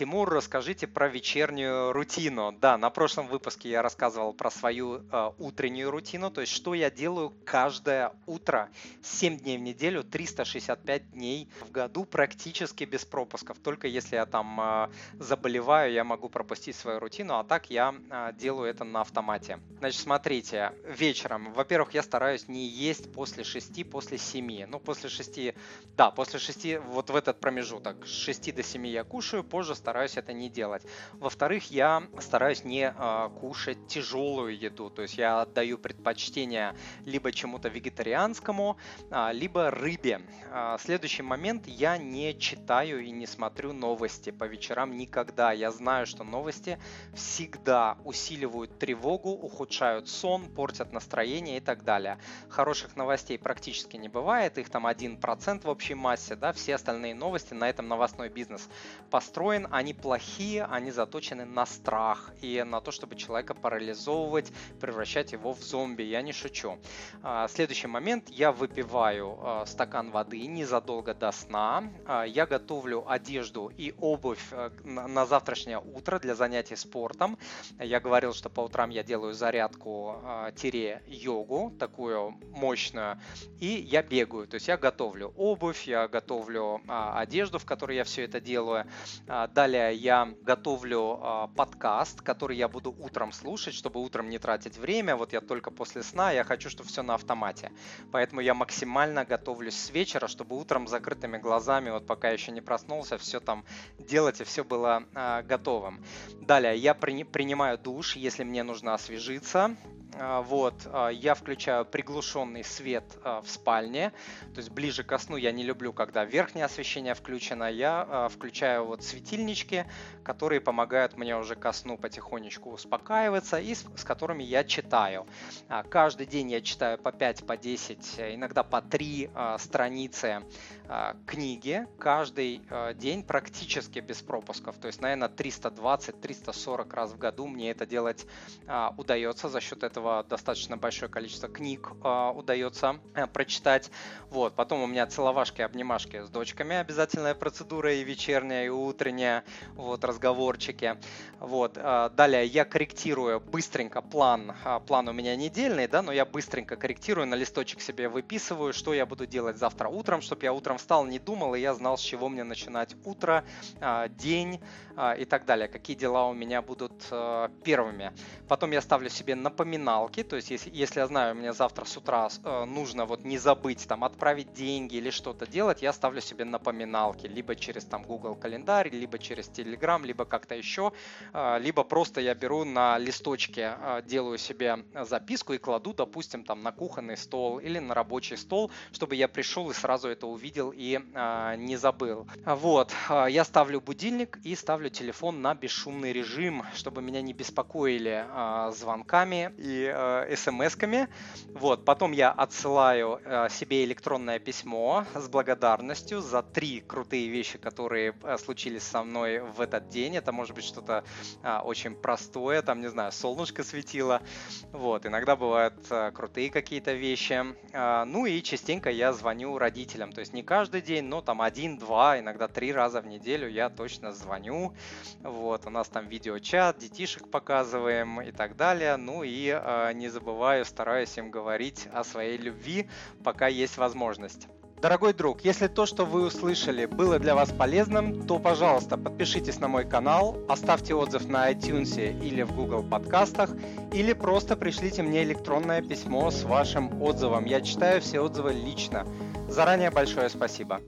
Тимур, расскажите про вечернюю рутину. Да, на прошлом выпуске я рассказывал про свою э, утреннюю рутину, то есть что я делаю каждое утро, 7 дней в неделю, 365 дней в году, практически без пропусков. Только если я там э, заболеваю, я могу пропустить свою рутину, а так я э, делаю это на автомате. Значит, смотрите, вечером, во-первых, я стараюсь не есть после 6, после 7. Ну, после 6, да, после 6, вот в этот промежуток, с 6 до 7 я кушаю, позже стараюсь это не делать. Во-вторых, я стараюсь не э, кушать тяжелую еду, то есть я отдаю предпочтение либо чему-то вегетарианскому, э, либо рыбе. Э, следующий момент, я не читаю и не смотрю новости по вечерам никогда. Я знаю, что новости всегда усиливают тревогу, ухудшают сон, портят настроение и так далее. Хороших новостей практически не бывает, их там 1% в общей массе, да, все остальные новости на этом новостной бизнес построен, они плохие, они заточены на страх и на то, чтобы человека парализовывать, превращать его в зомби. Я не шучу. А, следующий момент. Я выпиваю а, стакан воды незадолго до сна. А, я готовлю одежду и обувь на завтрашнее утро для занятий спортом. Я говорил, что по утрам я делаю зарядку-йогу, такую мощную, и я бегаю. То есть я готовлю обувь, я готовлю одежду, в которой я все это делаю. Далее я готовлю э, подкаст, который я буду утром слушать, чтобы утром не тратить время. Вот я только после сна, я хочу, чтобы все на автомате. Поэтому я максимально готовлюсь с вечера, чтобы утром закрытыми глазами, вот пока еще не проснулся, все там делать и все было э, готовым. Далее я при, принимаю душ, если мне нужно освежиться. А, вот, а, я включаю приглушенный свет а, в спальне, то есть ближе ко сну я не люблю, когда верхнее освещение включено, я включаю вот светильнички, которые помогают мне уже ко сну потихонечку успокаиваться и с, с которыми я читаю. Каждый день я читаю по 5, по 10, иногда по 3 страницы книги, каждый день практически без пропусков, то есть, наверное, 320-340 раз в году мне это делать удается за счет этого этого достаточно большое количество книг э, удается э, прочитать. Вот, потом у меня целовашки, обнимашки с дочками, обязательная процедура и вечерняя, и утренняя, вот, разговорчики. Вот, э, далее я корректирую быстренько план, э, план у меня недельный, да, но я быстренько корректирую, на листочек себе выписываю, что я буду делать завтра утром, чтобы я утром встал, не думал, и я знал, с чего мне начинать утро, э, день э, и так далее, какие дела у меня будут э, первыми. Потом я ставлю себе напоминание напоминалки, то есть если, если я знаю, мне завтра с утра э, нужно вот не забыть там отправить деньги или что-то делать, я ставлю себе напоминалки, либо через там Google календарь, либо через Telegram, либо как-то еще, э, либо просто я беру на листочке, э, делаю себе записку и кладу, допустим, там на кухонный стол или на рабочий стол, чтобы я пришел и сразу это увидел и э, не забыл. Вот, э, я ставлю будильник и ставлю телефон на бесшумный режим, чтобы меня не беспокоили э, звонками. И э, смс-ками. Вот, потом я отсылаю э, себе электронное письмо с благодарностью за три крутые вещи, которые э, случились со мной в этот день. Это может быть что-то э, очень простое, там, не знаю, солнышко светило. Вот, иногда бывают э, крутые какие-то вещи. Э, ну и частенько я звоню родителям, то есть не каждый день, но там один-два, иногда три раза в неделю я точно звоню. Вот, у нас там видеочат, детишек показываем и так далее. Ну и а, не забываю, стараюсь им говорить о своей любви, пока есть возможность. Дорогой друг, если то, что вы услышали, было для вас полезным, то, пожалуйста, подпишитесь на мой канал, оставьте отзыв на iTunes или в Google подкастах, или просто пришлите мне электронное письмо с вашим отзывом. Я читаю все отзывы лично. Заранее большое спасибо.